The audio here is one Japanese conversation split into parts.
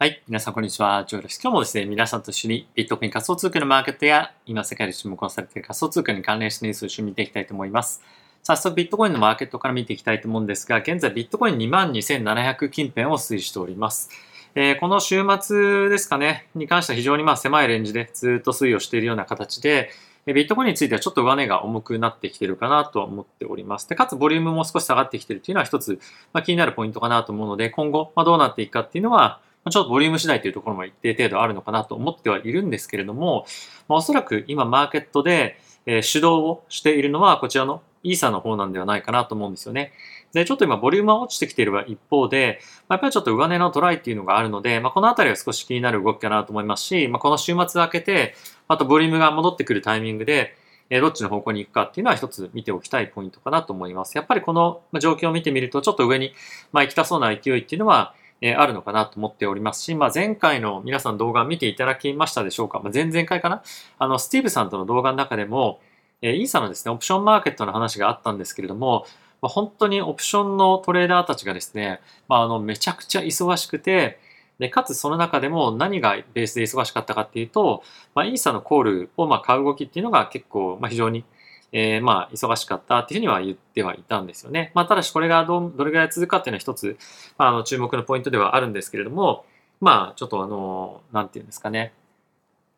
はい。皆さん、こんにちは。ジョーです。今日もですね、皆さんと一緒にビットコイン仮想通貨のマーケットや、今世界で注目をされている仮想通貨に関連したニュースを一緒に見ていきたいと思います。早速、ビットコインのマーケットから見ていきたいと思うんですが、現在ビットコイン22,700近辺を推移しております。えー、この週末ですかね、に関しては非常にまあ狭いレンジでずっと推移をしているような形で、ビットコインについてはちょっと上値が重くなってきているかなと思っております。で、かつボリュームも少し下がってきているというのは一つ、まあ、気になるポイントかなと思うので、今後、まあ、どうなっていくかっていうのは、ちょっとボリューム次第というところも一定程度あるのかなと思ってはいるんですけれども、まあ、おそらく今マーケットで、えー、主導をしているのはこちらのイーサの方なんではないかなと思うんですよね。で、ちょっと今ボリュームは落ちてきている一方で、まあ、やっぱりちょっと上値のトライっていうのがあるので、まあ、このあたりは少し気になる動きかなと思いますし、まあ、この週末明けて、あとボリュームが戻ってくるタイミングで、えどっちの方向に行くかっていうのは一つ見ておきたいポイントかなと思います。やっぱりこの状況を見てみると、ちょっと上に、まあ、行きたそうな勢いっていうのは、えあるのかなと思っておりますし、まあ、前回の皆さん動画見ていただきましたでしょうか、まあ、前々回かな？あの、スティーブさんとの動画の中でも、えイーサのですね、オプションマーケットの話があったんですけれども、まあ、本当にオプションのトレーダーたちがですね、まあ、あの、めちゃくちゃ忙しくて、で、かつその中でも何がベースで忙しかったかっていうと、まあ、イーサのコールをまあ買う動きっていうのが結構、まあ、非常にえー、まあ、忙しかったっていうふうには言ってはいたんですよね。まあ、ただしこれがどどれぐらい続くかっていうのは一つ、まあ、あの注目のポイントではあるんですけれども、まあ、ちょっとあの、なんていうんですかね。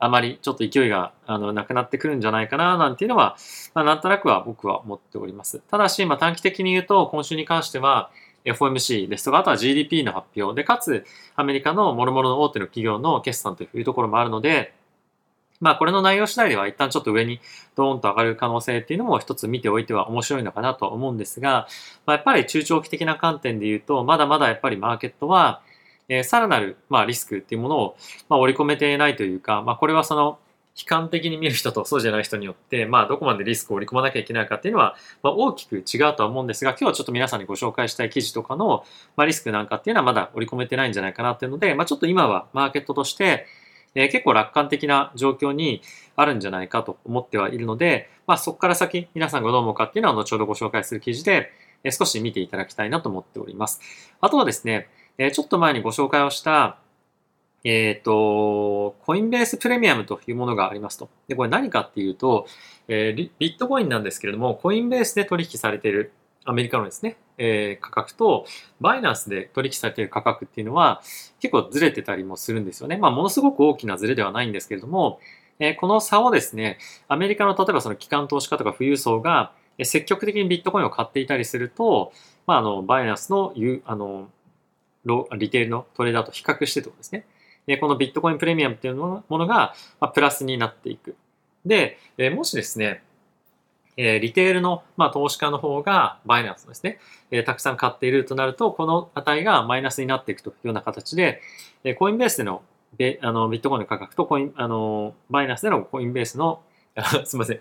あまりちょっと勢いがあのなくなってくるんじゃないかななんていうのは、まあ、なんとなくは僕は思っております。ただし、まあ、短期的に言うと、今週に関しては、FOMC ですとか、あとは GDP の発表で、かつアメリカの諸々の大手の企業の決算というところもあるので、まあこれの内容次第では一旦ちょっと上にドーンと上がる可能性っていうのも一つ見ておいては面白いのかなと思うんですが、まあ、やっぱり中長期的な観点で言うと、まだまだやっぱりマーケットは、えー、さらなる、まあ、リスクっていうものを、まあ、織り込めていないというか、まあ、これはその、悲観的に見る人とそうじゃない人によって、まあ、どこまでリスクを織り込まなきゃいけないかっていうのは、まあ、大きく違うとは思うんですが、今日はちょっと皆さんにご紹介したい記事とかの、まあ、リスクなんかっていうのはまだ織り込めてないんじゃないかなっていうので、まあ、ちょっと今はマーケットとして、えー、結構楽観的な状況にあるんじゃないかと思ってはいるので、まあ、そこから先皆さんがどう思うかっていうのは後ほどご紹介する記事で、え、少し見ていただきたいなと思っております。あとはですね、え、ちょっと前にご紹介をした、えっ、ー、と、コインベースプレミアムというものがありますと。で、これ何かっていうと、えー、ビットコインなんですけれども、コインベースで取引されているアメリカのですね、えー、価格と、バイナンスで取引されている価格っていうのは、結構ずれてたりもするんですよね。まあ、ものすごく大きなずれではないんですけれども、えー、この差をですね、アメリカの例えばその機関投資家とか富裕層が積極的にビットコインを買っていたりすると、まあ、あの、バイナンスの、あの、リテールのトレーダーと比較してとですね、でこのビットコインプレミアムっていうものが、まプラスになっていく。でえ、もしですね、えリテールの、ま、投資家の方がバイナンスですね、えたくさん買っているとなると、この値がマイナスになっていくというような形で、えコインベースでのベあのビットコインの価格とコインあのバイナンスでのコインベースのすみません、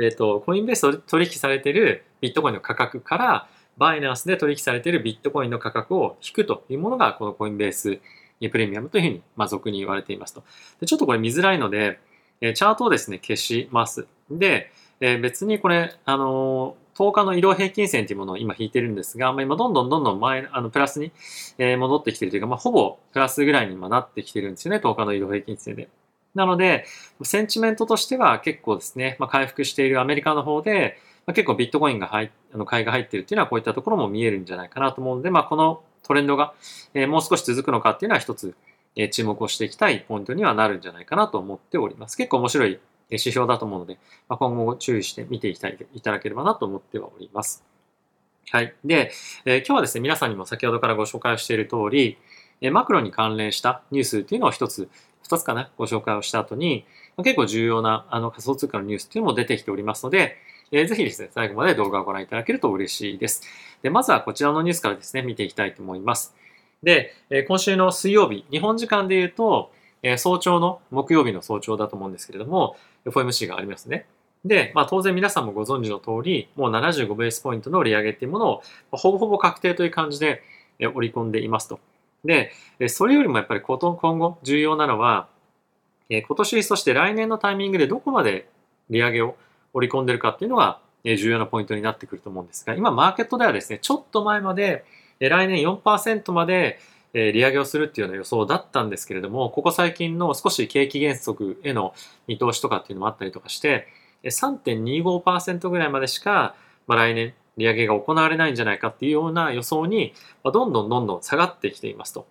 えっ、と、コインベースで取引されているビットコインの価格から、バイナンスで取引されているビットコインの価格を引くというものが、このコインベースプレミアムというふうに、まあ、俗に言われていますと。でちょっとこれ見づらいので、えチャートをですね、消します。で、え別にこれ、あの10日の移動平均線というものを今引いてるんですが、まあ、今どんどんどんどん前、あの、プラスに、え戻ってきてるというか、まあ、ほぼプラスぐらいに今なってきてるんですよね、10日の移動平均線で。なので、センチメントとしては結構ですね、まあ、回復しているアメリカの方で、まあ、結構ビットコインが入あの買いが入っているっていうのはこういったところも見えるんじゃないかなと思うので、まあ、このトレンドが、え、もう少し続くのかっていうのは一つ、えー、注目をしていきたいポイントにはなるんじゃないかなと思っております。結構面白い指標だと思うので、まあ、今後注意して見ていきたいいただければなと思ってはおります。はい。で、えー、今日はですね、皆さんにも先ほどからご紹介をしている通り、え、マクロに関連したニュースっていうのを一つ、二つかな、ご紹介をした後に、結構重要なあの仮想通貨のニュースっていうのも出てきておりますので、えー、ぜひですね、最後まで動画をご覧いただけると嬉しいです。で、まずはこちらのニュースからですね、見ていきたいと思います。で、え今週の水曜日、日本時間で言うと、え早朝の、木曜日の早朝だと思うんですけれども、FOMC がありますね。で、まあ、当然皆さんもご存知の通り、もう75ベースポイントの利上げっていうものを、ほぼほぼ確定という感じで織り込んでいますと。で、それよりもやっぱり今後重要なのは、今年そして来年のタイミングでどこまで利上げを織り込んでるかっていうのが重要なポイントになってくると思うんですが、今マーケットではですね、ちょっと前まで来年4%までえ利上げをするっていうような予想だったんですけれども、ここ最近の少し景気減速への見通しとかっていうのもあったりとかして、3.25%ぐらいまでしか、まあ、来年利上げが行われないんじゃないかっていうような予想に、まどんどんどんどん下がってきていますと。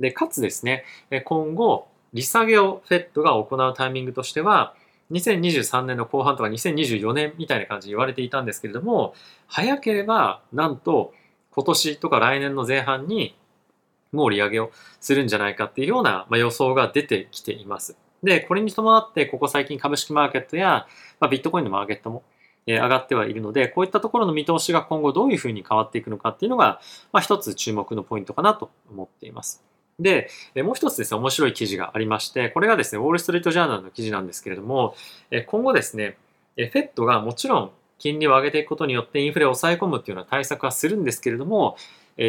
で、かつですね、今後、利下げを FED が行うタイミングとしては、2023年の後半とか2024年みたいな感じに言われていたんですけれども、早ければなんと今年とか来年の前半にもう利上げをするんじゃないかっていうような、ま予想が出てきています。で、これに伴ってここ最近株式マーケットや、ま、ビットコインのマーケットも上がってはいるので、こういったところの見通しが今後どういうふうに変わっていくのかっていうのが、まあ、一つ注目のポイントかなと思っています。で、もう一つですね、面白い記事がありまして、これがですね、ウォール・ストリート・ジャーナルの記事なんですけれども、今後ですね、FED がもちろん金利を上げていくことによってインフレを抑え込むっていうような対策はするんですけれども、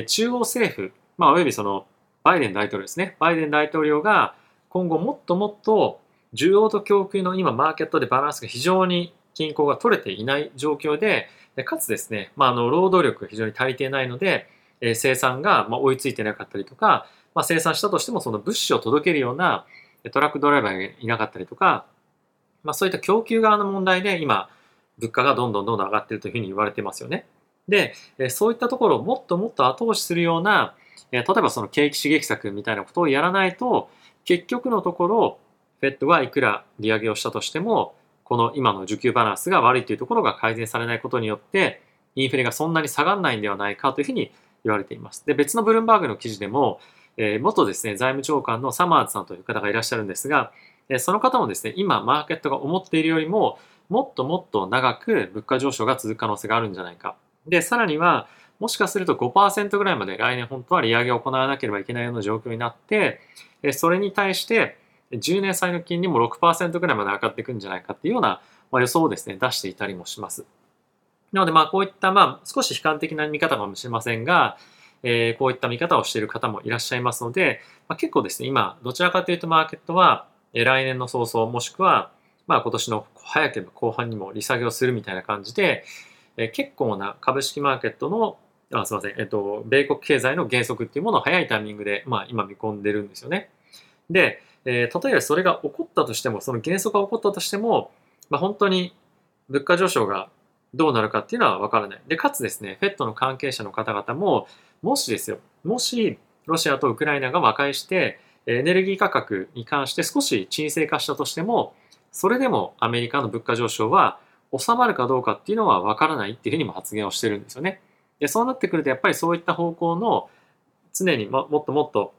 中央政府、まあ、およびそのバイデン大統領ですね、バイデン大統領が今後もっともっと需要と供給の今マーケットでバランスが非常に均衡が取れていない状況で、かつですね、まあ、あの労働力が非常に足りていないので、え生産がま追いついてなかったりとか、まあ、生産したとしてもその物資を届けるようなトラックドライバーがいなかったりとか、まあ、そういった供給側の問題で今物価がどんどんどんどん上がっているというふうに言われてますよね。で、そういったところをもっともっと後押しするような、え例えばその景気刺激策みたいなことをやらないと、結局のところ、フェットがいくら利上げをしたとしても、この今の需給バランスが悪いというところが改善されないことによって、インフレがそんなに下がらないんではないかというふうに言われています。で、別のブルームバーグの記事でも、えー、元ですね、財務長官のサマーズさんという方がいらっしゃるんですが、えその方もですね、今マーケットが思っているよりも、もっともっと長く物価上昇が続く可能性があるんじゃないか。で、さらには、もしかすると5%ぐらいまで来年本当は利上げを行わなければいけないような状況になって、それに対して10年債の金利も6%ぐらいまで上がっていくんじゃないかっていうような予想をですね、出していたりもします。なのでまあこういったまあ少し悲観的な見方かもしれませんが、えー、こういった見方をしている方もいらっしゃいますので、まあ、結構ですね、今、どちらかというとマーケットは、え、来年の早々、もしくは、まあ今年の早ければ後半にも利下げをするみたいな感じで、えー、結構な株式マーケットの、あすみません、えっと、米国経済の減速っていうものを早いタイミングで、まあ今見込んでるんですよね。で、えー、例えばそれが起こったとしても、その減速が起こったとしても、まあ本当に物価上昇がどうなるかっていうのはわからない。で、かつですね、FED の関係者の方々も、もしですよ、もしロシアとウクライナが和解して、エネルギー価格に関して少し沈静化したとしても、それでもアメリカの物価上昇は収まるかどうかっていうのはわからないっていうふうにも発言をしてるんですよね。で、そうなってくるとやっぱりそういった方向の常にももっともっと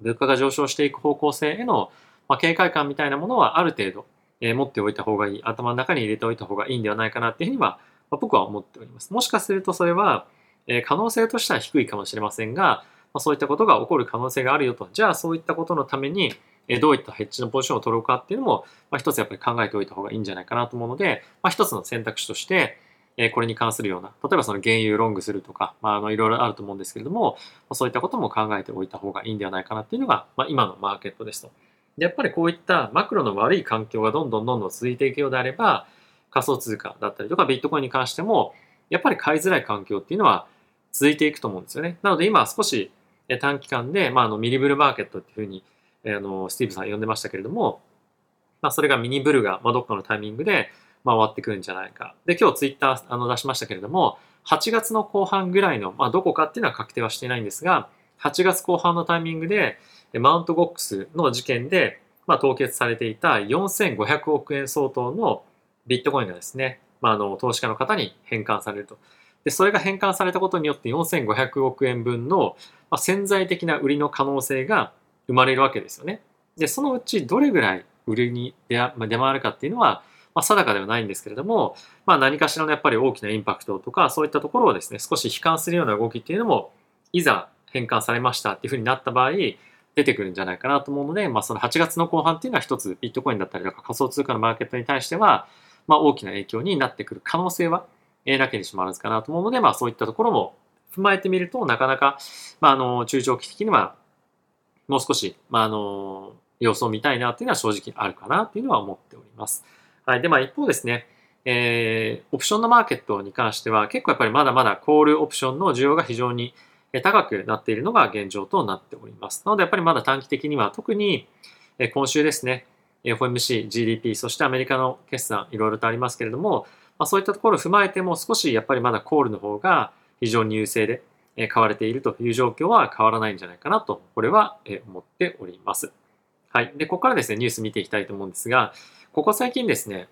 物価が上昇していく方向性への、まあ、警戒感みたいなものはある程度、えー、持っておいた方がいい、頭の中に入れておいた方がいいんではないかなっていうふうには、まあ、僕は思っております。もしかするとそれは、え可能性としては低いかもしれませんが、まあそういったことが起こる可能性があるよと。じゃあそういったことのために、どういったヘッジのポジションを取ろうかっていうのも、まあ、一つやっぱり考えておいた方がいいんじゃないかなと思うので、まあ、一つの選択肢として、えこれに関するような、例えばその原油ロングするとか、まあ、あのいろいろあると思うんですけれども、まそういったことも考えておいた方がいいんではないかなっていうのが、まあ、今のマーケットですと。でやっぱりこういったマクロの悪い環境がどんどんどんどん続いていくようであれば、仮想通貨だったりとかビットコインに関しても、やっぱり買いづらい環境っていうのは続いていくと思うんですよね。なので今少し短期間で、まあ、あのミニブルマーケットっていうふうにあのスティーブさん呼んでましたけれども、まあ、それがミニブルが、まあ、どっかのタイミングで、まあ、終わってくるんじゃないか。で、今日ツイッターあの出しましたけれども、8月の後半ぐらいの、まあ、どこかっていうのは確定はしていないんですが、8月後半のタイミングで、マウントゴックスの事件で、まあ、凍結されていた4500億円相当のビットコインがですね、まあ、あの投資家の方に返還されると。で、それが返還されたことによって4500億円分の、まあ、潜在的な売りの可能性が生まれるわけですよね。で、そのうちどれぐらい売りに出,、まあ、出回るかっていうのは、まあ、定かではないんですけれども、まあ、何かしらのやっぱり大きなインパクトとか、そういったところをですね、少し悲観するような動きっていうのも、いざ返還されましたっていうふうになった場合、出てくるんじゃないかなと思うので、まあ、その8月の後半っていうのは一つビットコインだったりとか仮想通貨のマーケットに対しては、まあ、大きな影響になってくる可能性はえなきにしもあらずかなと思うので、まあそういったところも踏まえてみると、なかなか、まああの、中長期的には、もう少し、まああの、様子を見たいなっていうのは正直あるかなっていうのは思っております。はい。で、まあ一方ですね、えー、オプションのマーケットに関しては結構やっぱりまだまだコールオプションの需要が非常に高くなっているのが現状となっております。なのでやっぱりまだ短期的には特に今週ですね、FOMC、GDP、そしてアメリカの決算、いろいろとありますけれども、まあ、そういったところを踏まえても少しやっぱりまだコールの方が非常に優勢で買われているという状況は変わらないんじゃないかなと、これは思っております。はい。で、ここからですね、ニュース見ていきたいと思うんですが、ここ最近ですね、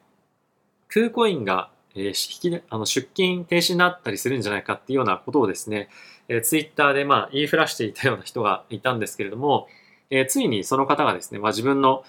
空コインがえー、あの出勤停止になったりするんじゃないかっていうようなことをですね、えー、ツイッターでまあ言いふらしていたような人がいたんですけれども、えー、ついにその方がですね、まあ、自分の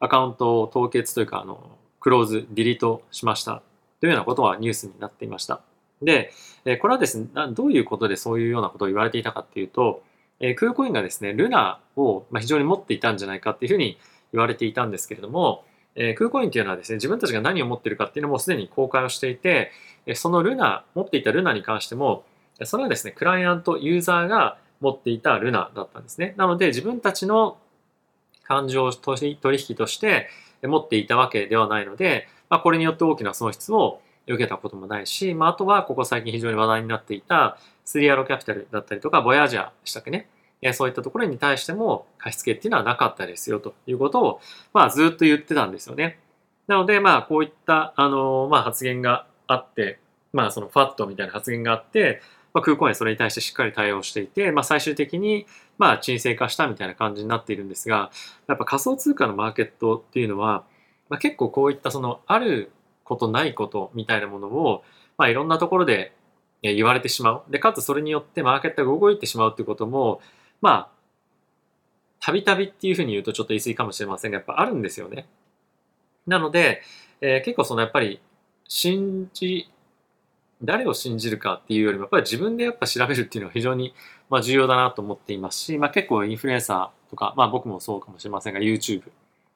アカウントを凍結というか、あの、クローズ、ディリートしましたというようなことはニュースになっていました。で、えこれはですね、どういうことでそういうようなことを言われていたかっていうと、え空コインがですね、ルナを非常に持っていたんじゃないかっていうふうに言われていたんですけれども、えー、空コインっていうのはですね、自分たちが何を持ってるかっていうのもすでに公開をしていて、そのルナ、持っていたルナに関しても、それはですね、クライアント、ユーザーが持っていたルナだったんですね。なので、自分たちの感情取引として持っていたわけではないので、まあ、これによって大きな損失を受けたこともないし、まあ、あとはここ最近非常に話題になっていたスリアロキャピタルだったりとか、ボヤージャーでしたっけね。そういったところに対しても貸付っていうのはなかったですよということを、まあ、ずっと言ってたんですよね。なので、まあ、こういった、あの、まあ、発言があって、まあ、そのファットみたいな発言があって、まあ、空港にそれに対してしっかり対応していて、まあ、最終的に、まあ、沈静化したみたいな感じになっているんですが、やっぱ仮想通貨のマーケットっていうのは、まあ、結構こういったその、あることないことみたいなものを、まあ、いろんなところで言われてしまう。で、かつそれによってマーケットが動いてしまうっていうことも、まあ、たびたびっていうふうに言うとちょっと言い過ぎかもしれませんが、やっぱあるんですよね。なので、えー、結構そのやっぱり、信じ、誰を信じるかっていうよりも、やっぱり自分でやっぱ調べるっていうのは非常に、まあ、重要だなと思っていますし、まあ、結構インフルエンサーとか、まあ僕もそうかもしれませんが、YouTube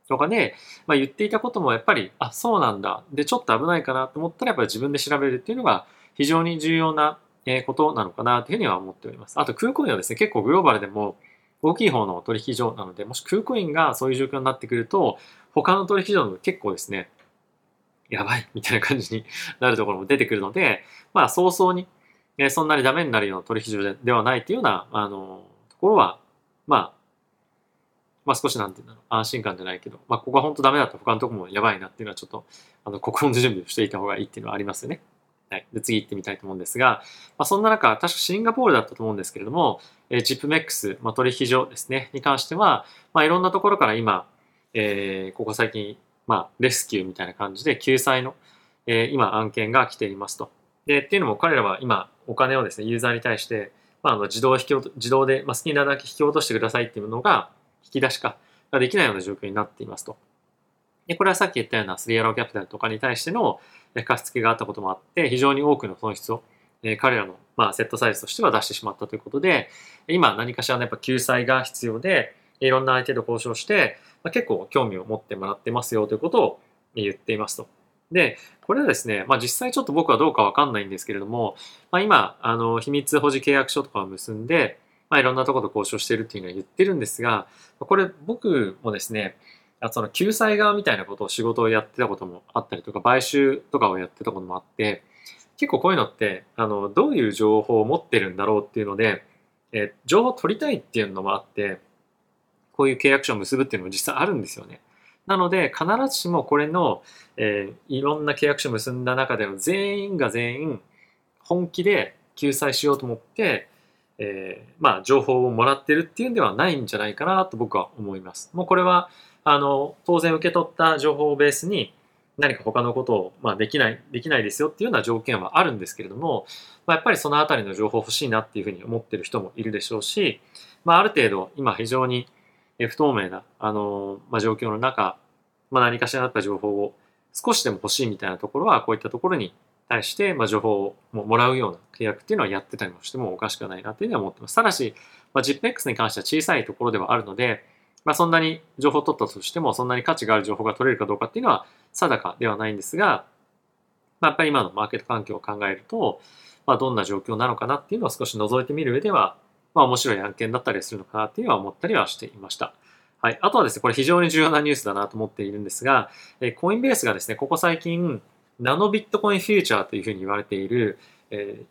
とかで、まあ、言っていたこともやっぱり、あ、そうなんだ。で、ちょっと危ないかなと思ったら、やっぱり自分で調べるっていうのが非常に重要なことなのかなというふうには思っております。あと空港にはですね、結構グローバルでも大きい方の取引所なので、もし空港員がそういう状況になってくると、他の取引所の結構ですね、やばいみたいな感じになるところも出てくるので、まあ早々に、えそんなにダメになるような取引所ではないっていうような、あの、ところは、まあ、まあ少しなんていうんだろう、安心感じゃないけど、まあここは本当ダメだったら他のところもやばいなっていうのはちょっと、あの、心の準備をしていた方がいいっていうのはありますよね。はい。で、次行ってみたいと思うんですが、まあ、そんな中、確かシンガポールだったと思うんですけれども、えー、チップメックス、まあ、取引所ですね、に関しては、まあ、いろんなところから今、えー、ここ最近、まあ、レスキューみたいな感じで、救済の、えー、今、案件が来ていますと。で、っていうのも彼らは今、お金をですね、ユーザーに対して、まあ、あの自動引き自動で、まあ、好きなだけ引き落としてくださいっていうのが、引き出しか、ができないような状況になっていますと。で、これはさっき言ったようなスリアローキャピタルとかに対しての貸し付けがあったこともあって、非常に多くの損失を、え彼らの、まあ、セットサイズとしては出してしまったということで、今何かしらのやっぱ救済が必要で、いろんな相手と交渉して、まあ、結構興味を持ってもらってますよということを言っていますと。で、これはですね、まあ実際ちょっと僕はどうかわかんないんですけれども、まあ今、あの、秘密保持契約書とかを結んで、まあいろんなところと交渉しているっていうのは言ってるんですが、これ僕もですね、その救済側みたいなことを仕事をやってたこともあったりとか、買収とかをやってたこともあって、結構こういうのって、あの、どういう情報を持ってるんだろうっていうので、え情報を取りたいっていうのもあって、こういう契約書を結ぶっていうのも実際あるんですよね。なので、必ずしもこれの、えー、いろんな契約書を結んだ中での全員が全員本気で救済しようと思って、えー、まあ、情報をもらってるっていうんではないんじゃないかなと僕は思います。もうこれは、あの、当然受け取った情報をベースに何か他のことを、まあ、できない、できないですよっていうような条件はあるんですけれども、まあ、やっぱりそのあたりの情報欲しいなっていうふうに思ってる人もいるでしょうし、まあ、ある程度今非常に不透明な、あの、まあ、状況の中、まあ、何かしらだった情報を少しでも欲しいみたいなところは、こういったところに対して、まあ、情報をもらうような契約っていうのはやってたりもしてもおかしくないなっていうのは思ってます。ただし、まあ、JIPEX に関しては小さいところではあるので、まあ、そんなに情報を取ったとしても、そんなに価値がある情報が取れるかどうかっていうのは定かではないんですが、まあ、やっぱり今のマーケット環境を考えると、まあ、どんな状況なのかなっていうのを少し覗いてみる上では、まあ、面白い案件だったりするのかなっていうのは思ったりはしていました。はい。あとはですね、これ非常に重要なニュースだなと思っているんですが、えコインベースがですね、ここ最近、ナノビットコインフューチャーというふうに言われている、え、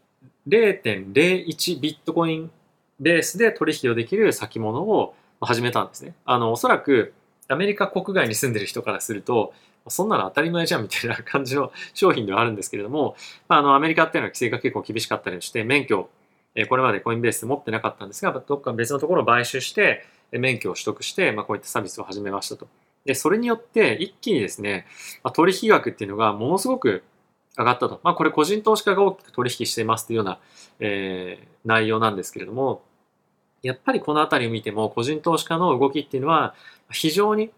0.01ビットコインベースで取引をできる先物を始めたんですね。あの、おそらくアメリカ国外に住んでる人からすると、そんなの当たり前じゃんみたいな感じの商品ではあるんですけれども、まあ、あのアメリカっていうのは規制が結構厳しかったりして、免許、えこれまでコインベース持ってなかったんですが、どっか別のところを買収して、免許を取得して、まあ、こういったサービスを始めましたと。で、それによって一気にですね、まあ、取引額っていうのがものすごく上がったと。まあ、これ個人投資家が大きく取引していますというような、えー、内容なんですけれども、やっぱりこのあたりを見ても個人投資家の動きっていうのは非常に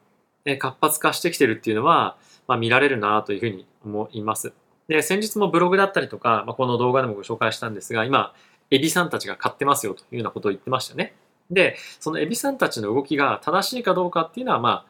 活発化してきてるっていうのは、まあ、見られるなというふうに思います。で、先日もブログだったりとか、まあ、この動画でもご紹介したんですが、今、エビさんたちが買ってますよというようなことを言ってましたね。で、そのエビさんたちの動きが正しいかどうかっていうのは、まあ、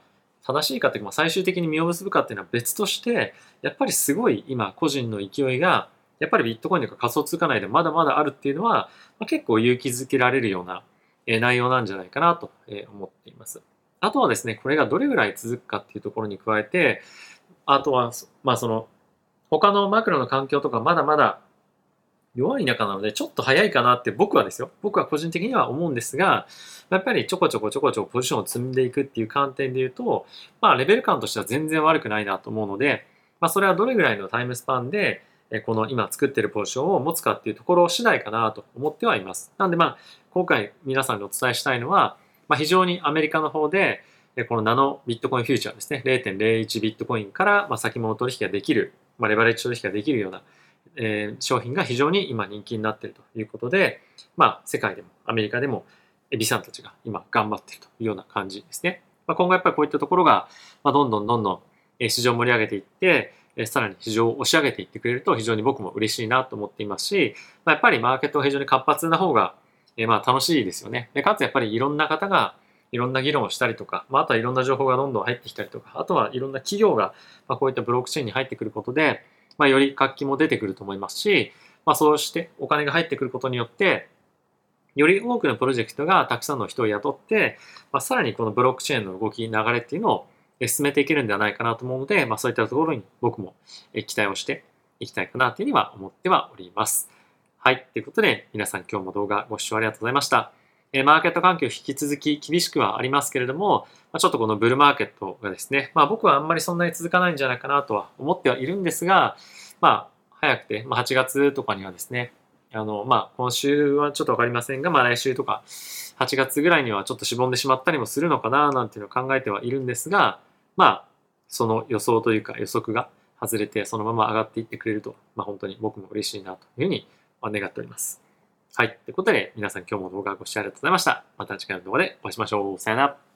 正しいかっていうか、まあ、最終的に実を結ぶかっていうのは別として、やっぱりすごい今、個人の勢いが、やっぱりビットコインとか仮想通貨内でまだまだあるっていうのは、まあ、結構勇気づけられるような内容なんじゃないかなと思っています。あとはですね、これがどれぐらい続くかっていうところに加えて、あとは、まあその、他のマクロの環境とかまだまだ弱い中なので、ちょっと早いかなって僕はですよ。僕は個人的には思うんですが、やっぱりちょこちょこちょこちょこポジションを積んでいくっていう観点で言うと、まあレベル感としては全然悪くないなと思うので、まあそれはどれぐらいのタイムスパンで、この今作ってるポジションを持つかっていうところ次第かなと思ってはいます。なんでまあ、今回皆さんにお伝えしたいのは、まあ非常にアメリカの方で、このナノビットコインフューチャーですね、0.01ビットコインから、ま、先物取引ができる、まあ、レバレッジ取引ができるような、え、商品が非常に今人気になっているということで、まあ、世界でもアメリカでもエビさんたちが今頑張っているというような感じですね。まあ、今後やっぱりこういったところが、まあ、どんどんどんどん市場を盛り上げていって、さらに市場を押し上げていってくれると非常に僕も嬉しいなと思っていますし、まあ、やっぱりマーケットが非常に活発な方が、え、まあ楽しいですよね。でかつやっぱりいろんな方がいろんな議論をしたりとか、まあ、あとはいろんな情報がどんどん入ってきたりとか、あとはいろんな企業が、ま、こういったブロックチェーンに入ってくることで、まあ、より活気も出てくると思いますし、まあ、そうしてお金が入ってくることによって、より多くのプロジェクトがたくさんの人を雇って、まあ、さらにこのブロックチェーンの動き、流れっていうのを進めていけるんではないかなと思うので、まあ、そういったところに僕も期待をしていきたいかなというふうには思ってはおります。はい。ということで、皆さん今日も動画ご視聴ありがとうございました。えマーケット環境引き続き厳しくはありますけれども、まちょっとこのブルーマーケットがですね、まあ僕はあんまりそんなに続かないんじゃないかなとは思ってはいるんですが、まあ早くて、まあ8月とかにはですね、あの、まあ今週はちょっとわかりませんが、まあ来週とか8月ぐらいにはちょっとしぼんでしまったりもするのかななんていうのを考えてはいるんですが、まあその予想というか予測が外れてそのまま上がっていってくれると、まあ本当に僕も嬉しいなというふうに願っております。はい。ということで、皆さん今日も動画をご視聴ありがとうございました。また次回の動画でお会いしましょう。さよなら。